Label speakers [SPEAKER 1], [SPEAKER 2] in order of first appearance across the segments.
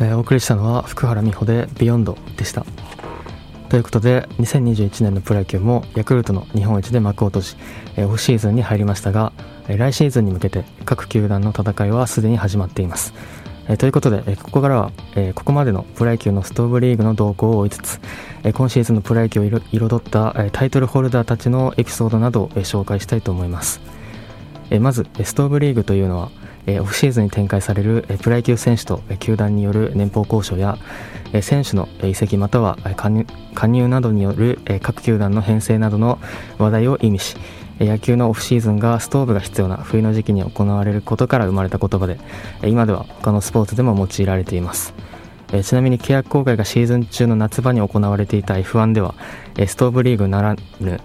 [SPEAKER 1] えー、お送りしたのは福原美穂で「Beyond でした。ということで2021年のプロ野球もヤクルトの日本一で幕を閉じ、え、オフシーズンに入りましたが、え、来シーズンに向けて各球団の戦いはすでに始まっています、え、ということで、え、ここからは、え、ここまでのプロ野球のストーブリーグの動向を追いつつ、え、今シーズンのプロ野球を彩った、え、タイトルホルダーたちのエピソードなどを、え、紹介したいと思います、え、まずストーブリーグというのはオフシーズンに展開されるプロ野球選手と球団による年俸交渉や選手の移籍または加入などによる各球団の編成などの話題を意味し野球のオフシーズンがストーブが必要な冬の時期に行われることから生まれた言葉で今では他のスポーツでも用いられています。ちなみに契約更改がシーズン中の夏場に行われていた F1 ではストーブリーグならぬ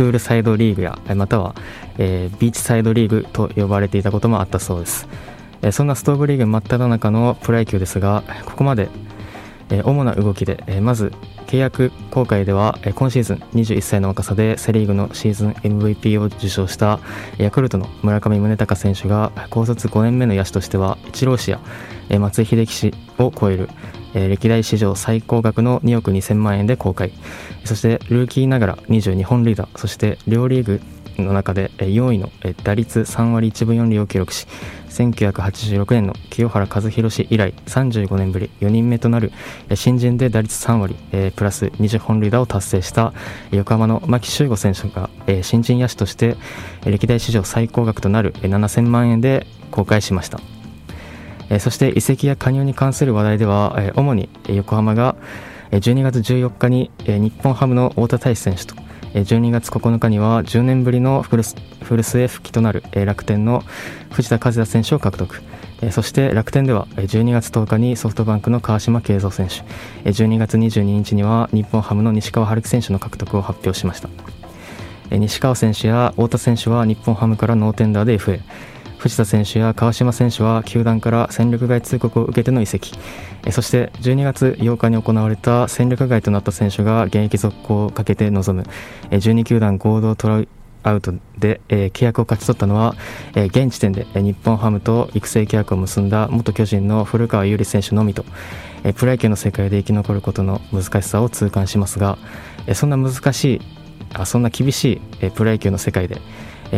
[SPEAKER 1] プールサイドリーグやまたは、えー、ビーチサイドリーグと呼ばれていたこともあったそうです、えー、そんなストーブリーグ真っ只中のプロ野球ですがここまで、え、主な動きで、えまず契約公開では今シーズン21歳の若さでセ・リーグのシーズン MVP を受賞したヤクルトの村上宗隆選手が高卒5年目の野手としてはイチロー氏や松井秀喜氏を超えるえ、歴代史上最高額の2億2000万円で公開。そしてルーキーながら22本塁打そして両リーグの中で4位の打率3割1分4厘を記録し1986年の清原和博氏以来35年ぶり4人目となる新人で打率3割プラス20本塁打を達成した横浜の牧秀悟選手が新人野手として歴代史上最高額となる7000万円で公開しました。そして移籍や加入に関する話題では、主に横浜が12月14日に日本ハムの太田大志選手と12月9日には10年ぶりの古巣へ復帰となる楽天の藤田和也選手を獲得。そして楽天では12月10日にソフトバンクの川島慶三選手。12月22日には日本ハムの西川春樹選手の獲得を発表しました。西川選手や太田選手は日本ハムからノーテンダーで FA 藤田選手や川島選手は球団から戦力外通告を受けての移籍。そして12月8日に行われた戦力外となった選手が現役続行をかけて臨む。12球団合同トラアウトで、えー、契約を勝ち取ったのは、えー、現時点で、えー、日本ハムと育成契約を結んだ元巨人の古川優里選手のみと、えー、プロ野球の世界で生き残ることの難しさを痛感しますが、えー、そんな難しいあそんな厳しい、えー、プロ野球の世界で、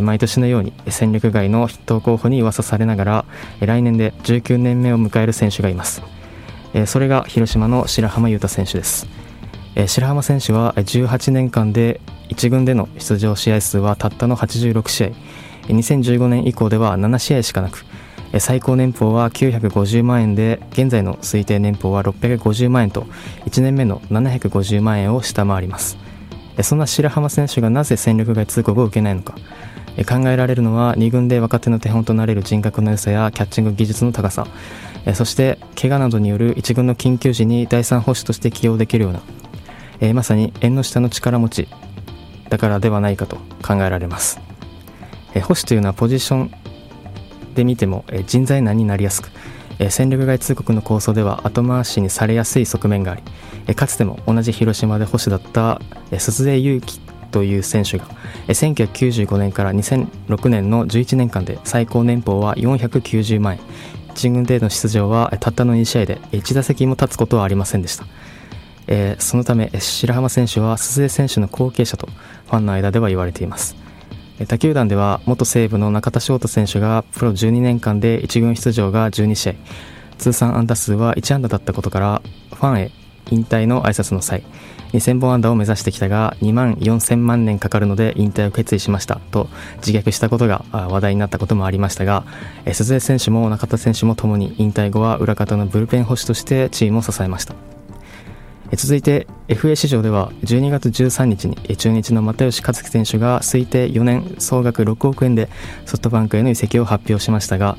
[SPEAKER 1] 毎年のように戦力外の筆頭候補に噂されながら来年で19年目を迎える選手がいます。それが広島の白浜優太選手です。白浜選手は18年間で1軍での出場試合数はたったの86試合。2015年以降では7試合しかなく。最高年俸は950万円で現在の推定年俸は650万円と1年目の750万円を下回ります。そんな白浜選手がなぜ戦力外通告を受けないのか。考えられるのは2軍で若手の手本となれる人格の良さやキャッチング技術の高さ。そして怪我などによる1軍の緊急時に第3保守として起用できるようなまさに縁の下の力持ちだからではないかと考えられます。保守というのはポジションで見ても人材難になりやすく戦力外通告の構想では後回しにされやすい側面がありかつても同じ広島で保守だった鈴江裕樹という選手が1995年から2006年の11年間で最高年俸は490万円。1軍での出場はたったの2試合で1打席も立つことはありませんでした、えー、そのため白浜選手は鈴江選手の後継者とファンの間では言われています。他球団では元西武の中田翔太選手がプロ12年間で1軍出場が12試合。通算安打数は1安打だったことからファンへ引退の挨拶の際2000本安打を目指してきたが2万4000万年かかるので引退を決意しましたと自虐したことが話題になったこともありましたが鈴江選手も中田選手もともに引退後は裏方のブルペン保守としてチームを支えました。続いて FA 市場では12月13日に中日の又吉克樹選手が推定4年総額6億円でソフトバンクへの移籍を発表しましたが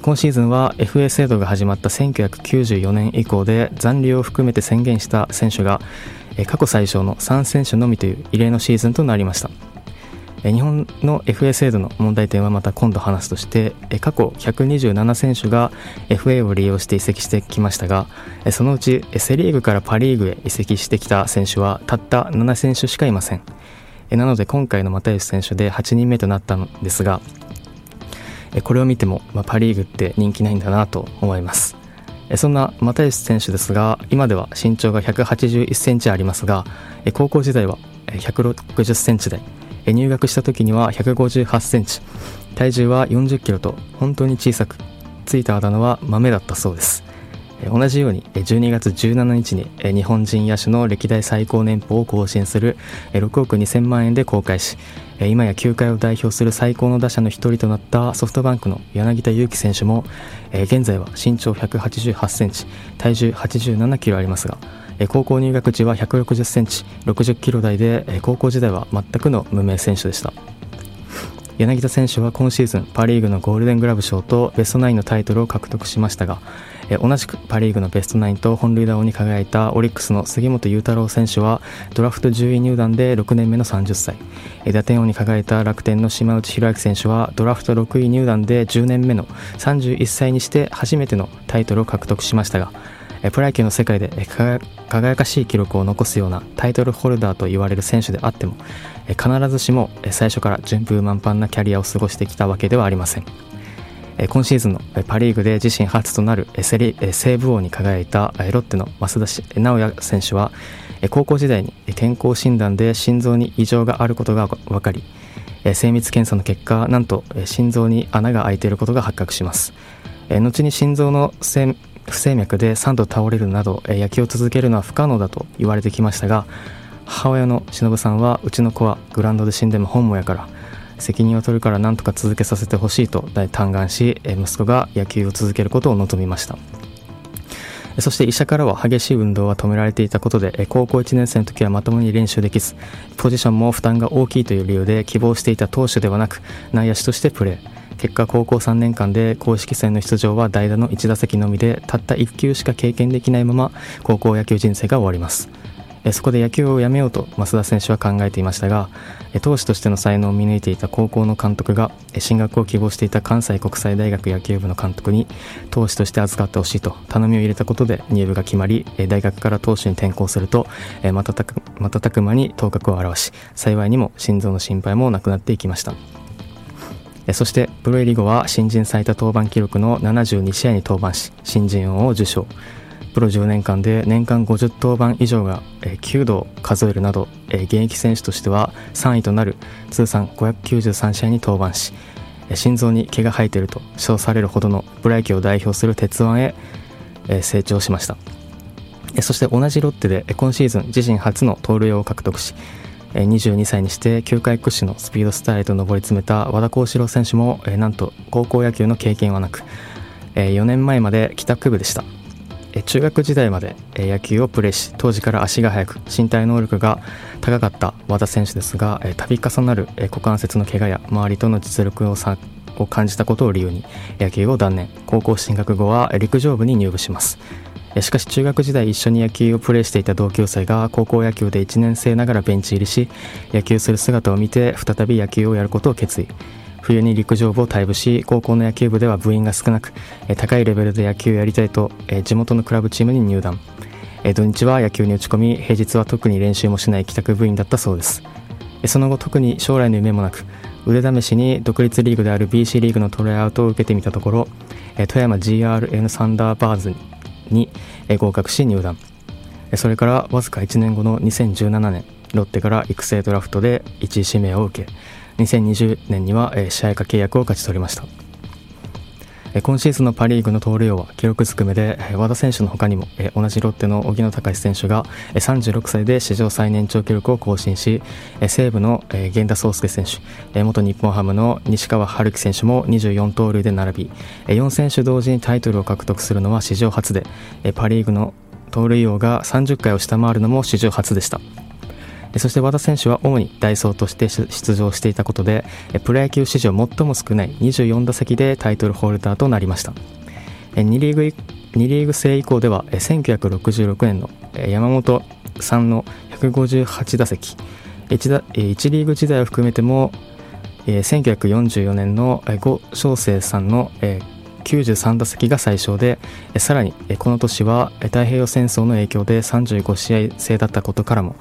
[SPEAKER 1] 今シーズンは FA 制度が始まった1994年以降で残留を含めて宣言した選手が過去最小の3選手のみという異例のシーズンとなりました。日本の FA 制度の問題点はまた今度話すとして過去127選手が FA を利用して移籍してきましたがそのうちセ・リーグからパ・リーグへ移籍してきた選手はたった7選手しかいません。なので今回の又吉選手で8人目となったのですがこれを見ても、パ・リーグって人気ないんだなと思います。そんな又吉選手ですが今では身長が181センチありますが高校時代は160センチで入学した時には158センチ。体重は40キロと本当に小さくついたあだ名は豆だったそうです。同じように12月17日に日本人野手の歴代最高年俸を更新する6億2000万円で公開し今や球界を代表する最高の打者の一人となったソフトバンクの柳田悠岐選手も現在は身長188センチ体重87キロありますが高校入学時は160センチ60キロ台で高校時代は全くの無名選手でした。柳田選手は今シーズンパ・リーグのゴールデングラブ賞とベストナインのタイトルを獲得しましたが同じくパ・リーグのベストナインと本塁打王に輝いたオリックスの杉本裕太郎選手はドラフト10位入団で6年目の30歳。打点王に輝いた楽天の島内宏明選手はドラフト6位入団で10年目の31歳にして初めてのタイトルを獲得しましたがプロ野球の世界で輝かしい記録を残すようなタイトルホルダーと言われる選手であっても必ずしも最初から順風満帆なキャリアを過ごしてきたわけではありません。今シーズンのパ・リーグで自身初となるセリセーブ王に輝いたロッテの増田直也選手は高校時代に健康診断で心臓に異常があることが分かり精密検査の結果なんと心臓に穴が開いていることが発覚します。後に心臓の不整脈で3度倒れるなど野球を続けるのは不可能だと言われてきましたが母親の忍さんはうちの子はグラウンドで死んでも本望やから責任を取るから何とか続けさせてほしいと嘆願し息子が野球を続けることを望みました。そして医者からは激しい運動は止められていたことで高校1年生の時はまともに練習できずポジションも負担が大きいという理由で希望していた投手ではなく内野手としてプレー。結果高校3年間で公式戦の出場は代打の1打席のみでたった1球しか経験できないまま高校野球人生が終わります。そこで野球をやめようと増田選手は考えていましたが投手としての才能を見抜いていた高校の監督が進学を希望していた関西国際大学野球部の監督に投手として預かってほしいと頼みを入れたことで入部が決まり大学から投手に転向すると瞬く瞬く間に頭角を現し幸いにも心臓の心配もなくなっていきました。そしてプロ入り後は新人最多登板記録の72試合に登板し新人王を受賞。プロ10年間で年間50登板以上が9度数えるなど現役選手としては3位となる通算593試合に登板し心臓に毛が生えていると称されるほどのプロ野球を代表する鉄腕へ成長しました。そして同じロッテで今シーズン自身初の盗塁を獲得し22歳にして球界屈指のスピードスターへと上り詰めた和田幸四郎選手もなんと高校野球の経験はなく4年前まで帰宅部でした。中学時代まで野球をプレーし当時から足が速く身体能力が高かった和田選手ですが度重なる股関節の怪我や周りとの実力を差を感じたことを理由に野球を断念。高校進学後は陸上部に入部します。しかし中学時代一緒に野球をプレーしていた同級生が高校野球で1年生ながらベンチ入りし野球する姿を見て再び野球をやることを決意。冬に陸上部を退部し高校の野球部では部員が少なく高いレベルで野球をやりたいと地元のクラブチームに入団。土日は野球に打ち込み平日は特に練習もしない帰宅部員だったそうです。その後特に将来の夢もなく腕試しに独立リーグである BC リーグのトライアウトを受けてみたところ富山 GRN サンダーバーズにに合格し入団。それからわずか1年後の2017年ロッテから育成ドラフトで1位指名を受け2020年には試合化契約を勝ち取りました。今シーズンのパ・リーグの盗塁王は記録ずくめで和田選手の他にも同じロッテの荻野隆選手が36歳で史上最年長記録を更新し西武の源田壮亮選手元日本ハムの西川春樹選手も24盗塁で並び4選手同時にタイトルを獲得するのは史上初でパ・リーグの盗塁王が30回を下回るのも史上初でした。そして和田選手は主にダイソーとして出場していたことでプロ野球史上最も少ない24打席でタイトルホルダーとなりました。2リーグ2リーグ制以降では1966年の山本さんの158打席。1, 1リーグ時代を含めても1944年の呉昌生さんの93打席が最小でさらにこの年は太平洋戦争の影響で35試合制だったことからも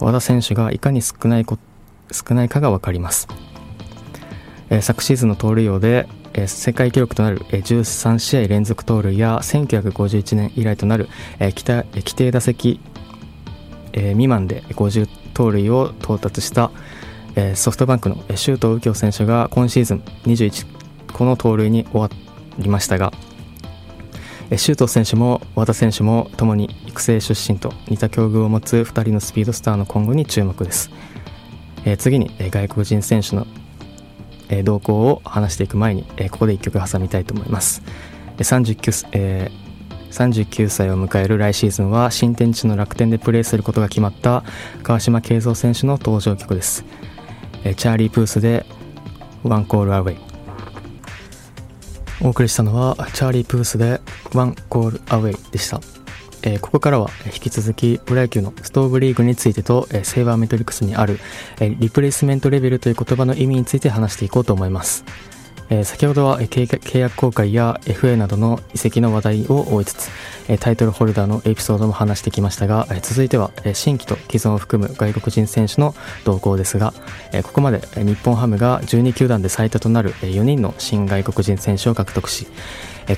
[SPEAKER 1] 和田選手がいかに少ないこ少ないかが分かります、えー、昨シーズンの盗塁王で、世界記録となる13試合連続盗塁や1951年以来となる規定打席未満で50盗塁を到達したソフトバンクの周東右京選手が今シーズン21個の盗塁に終わりましたが周東選手も和田選手もともに育成出身と似た境遇を持つ2人のスピードスターの今後に注目です、え次に外国人選手のえ動向を話していく前に、えここで1曲挟みたいと思います。39, えー、39歳を迎える来シーズンは新天地の楽天でプレーすることが決まった川島慶三選手の登場曲です。えチャーリー・プースで「ワンコールアウェイ」お送りしたのはチャーリー・プースで「ワンコールアウェイ」でした。えー、ここからは引き続きプロ野球のストーブリーグについてと、えー、セーバーメトリックスにある、えー、リプレイスメントレベルという言葉の意味について話していこうと思います。え先ほどは契約公開や FA などの移籍の話題を追いつつえタイトルホルダーのエピソードも話してきましたがえ続いてはえ新規と既存を含む外国人選手の動向ですがえここまで日本ハムが12球団で最多となる4人の新外国人選手を獲得し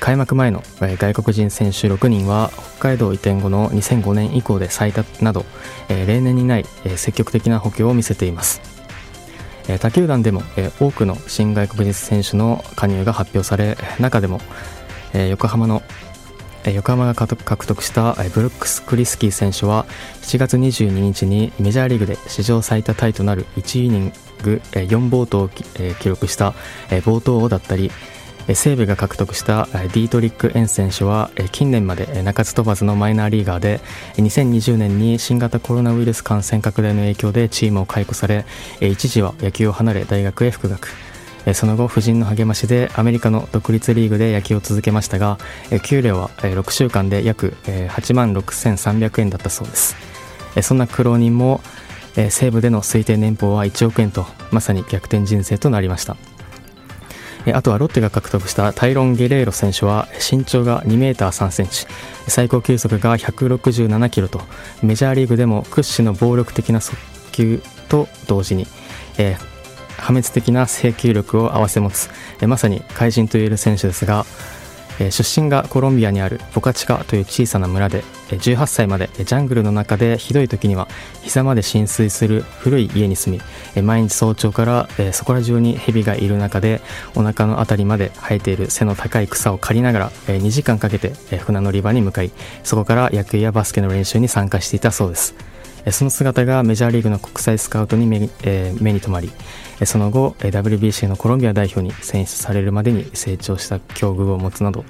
[SPEAKER 1] 開幕前の外国人選手6人は北海道移転後の2005年以降で最多など例年にない積極的な補強を見せています。他球団でも多くの新外国人選手の加入が発表され中でも横浜の横浜が獲得したブルックス・クリスキー選手は7月22日にメジャーリーグで史上最多タイとなる1イニング4暴投を記録した暴投王だったり西武が獲得したディートリック・エン選手は近年まで鳴かず飛ばずのマイナーリーガーで2020年に新型コロナウイルス感染拡大の影響でチームを解雇され一時は野球を離れ大学へ復学。その後夫人の励ましでアメリカの独立リーグで野球を続けましたが給料は6週間で約8万6300円だったそうです。そんな苦労人も西部での推定年俸は1億円とまさに逆転人生となりました。あとはロッテが獲得したタイロン・ゲレーロ選手は身長が2メーター3センチ。最高球速が167キロとメジャーリーグでも屈指の暴力的な速球と同時に、えー、破滅的な制球力を併せ持つ、えー、まさに怪人といえる選手ですがえ出身がコロンビアにあるボカチカという小さな村で18歳までジャングルの中でひどい時には膝まで浸水する古い家に住み毎日早朝からそこら中に蛇がいる中でお腹の辺りまで生えている背の高い草を刈りながら2時間かけて船乗り場に向かいそこから野球やバスケの練習に参加していたそうです。その姿がメジャーリーグの国際スカウトに目,、え目に留まりその後 WBC のコロンビア代表に選出されるまでに成長した境遇を持つなど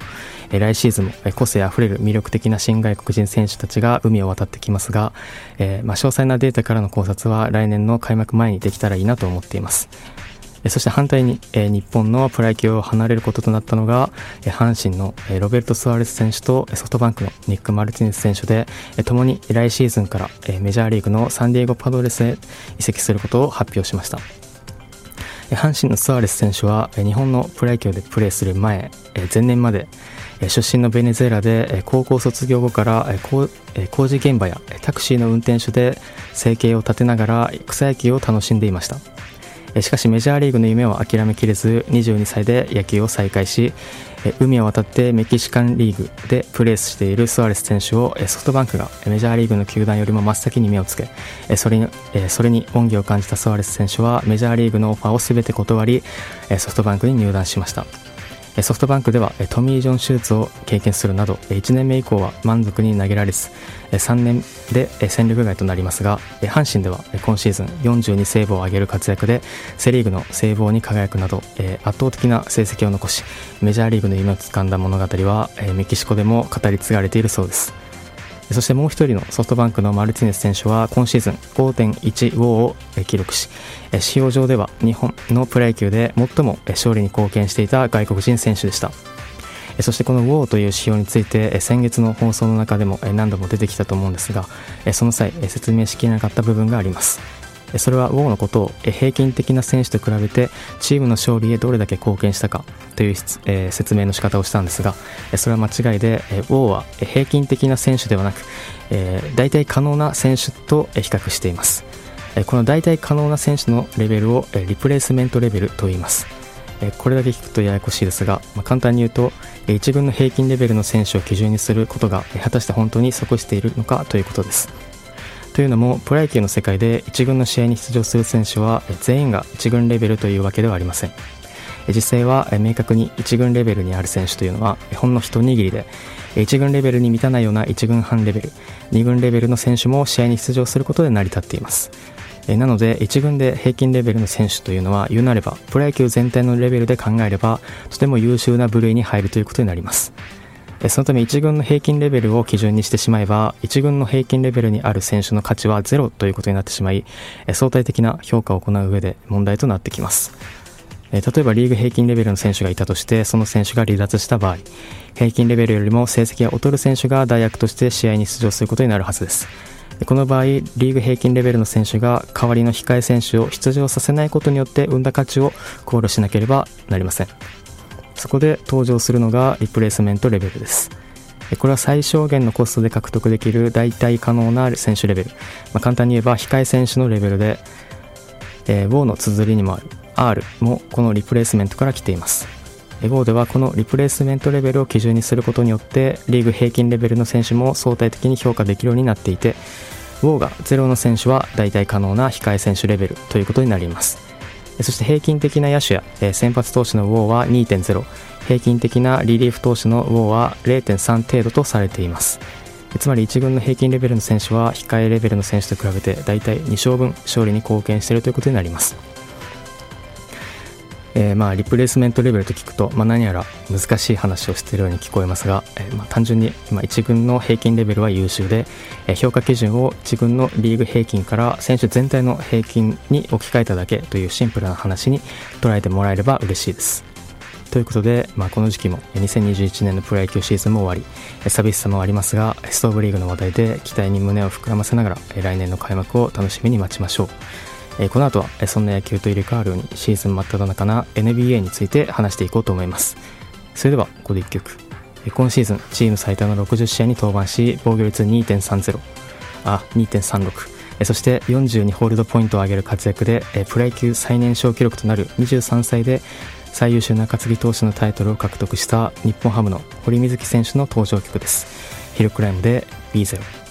[SPEAKER 1] 来シーズンも個性あふれる魅力的な新外国人選手たちが海を渡ってきますが、えー、まあ、詳細なデータからの考察は来年の開幕前にできたらいいなと思っています。そして反対に、え日本のプロ野球を離れることとなったのが、え阪神の、えロベルト・スアレス選手とソフトバンクのニック・マルティネス選手で、え共に来シーズンから、えメジャーリーグのサンディエゴ・パドレスへ移籍することを発表しました。阪神のスアレス選手は日本のプロ野球でプレーする前前年まで出身のベネズエラで高校卒業後から工事現場やタクシーの運転手で生計を立てながら草野球を楽しんでいましたしかしメジャーリーグの夢を諦めきれず22歳で野球を再開し海を渡ってメキシカンリーグでプレーしているスアレス選手をソフトバンクがメジャーリーグの球団よりも真っ先に目をつけそれにそれに恩義を感じたスアレス選手はメジャーリーグのオファーを全て断りソフトバンクに入団しました。ソフトバンクではトミー・ジョン手術を経験するなど1年目以降は満足に投げられず3年で戦力外となりますが阪神では今シーズン42セーブを挙げる活躍でセ・リーグのセーブ王に輝くなど圧倒的な成績を残しメジャーリーグの夢をつかんだ物語はメキシコでも語り継がれているそうです。そしてもう一人のソフトバンクのマルティネス選手は今シーズン5.15を記録し使用上では日本のプロ野球で最も勝利に貢献していた外国人選手でした。そしてこの WOW という指標について先月の放送の中でも何度も出てきたと思うんですがその際説明しきれなかった部分があります。それはウォーのことを平均的な選手と比べてチームの勝利へどれだけ貢献したかという、え説明の仕方をしたんですがそれは間違いでウォーは平均的な選手ではなく、えー大体可能な選手と比較しています。この大体可能な選手のレベルをリプレイスメントレベルと言います。これだけ聞くとややこしいですが、まあ、簡単に言うと1軍の平均レベルの選手を基準にすることが果たして本当に即しているのかということです。というのもプロ野球の世界で1軍の試合に出場する選手は全員が1軍レベルというわけではありません。実際は明確に1軍レベルにある選手というのはほんの一握りで1軍レベルに満たないような1軍半レベル2軍レベルの選手も試合に出場することで成り立っています。なので1軍で平均レベルの選手というのは言うなればプロ野球全体のレベルで考えればとても優秀な部類に入るということになります。そのため1軍の平均レベルを基準にしてしまえば1軍の平均レベルにある選手の価値はゼロということになってしまい相対的な評価を行う上で問題となってきます。例えばリーグ平均レベルの選手がいたとしてその選手が離脱した場合平均レベルよりも成績が劣る選手が代役として試合に出場することになるはずです。この場合リーグ平均レベルの選手が代わりの控え選手を出場させないことによって生んだ価値を考慮しなければなりません。そこで登場するのがリプレイスメントレベルです。これは最小限のコストで獲得できる代替可能な選手レベル、まあ、簡単に言えば控え選手のレベルで、えー、WO の綴りにもある R もこのリプレイスメントから来ています。WO ではこのリプレイスメントレベルを基準にすることによってリーグ平均レベルの選手も相対的に評価できるようになっていて WO が0の選手は代替可能な控え選手レベルということになります。そして平均的な野手や先発投手のウォーは2.0平均的なリリーフ投手のウォーは0.3程度とされています。つまり1軍の平均レベルの選手は控えレベルの選手と比べて大体2勝分勝利に貢献しているということになります。えー、まあリプレイスメントレベルと聞くと、まあ、何やら難しい話をしているように聞こえますが、えー、まあ単純に今1軍の平均レベルは優秀で、えー、評価基準を1軍のリーグ平均から選手全体の平均に置き換えただけというシンプルな話に捉えてもらえれば嬉しいです。ということで、まあ、この時期も2021年のプロ野球シーズンも終わり寂しさもありますがストーブリーグの話題で期待に胸を膨らませながら来年の開幕を楽しみに待ちましょう。え、この後は、そんな野球と入れ替わるようにシーズン真っ只中な NBA について話していこうと思います。それではここで1曲、今シーズンチーム最多の60試合に登板し防御率2.30あ2.36そして42ホールドポイントを上げる活躍でプロ野球最年少記録となる23歳で最優秀な担ぎ投手のタイトルを獲得した日本ハムの堀瑞希選手の登場曲です。ヒルクライムで B0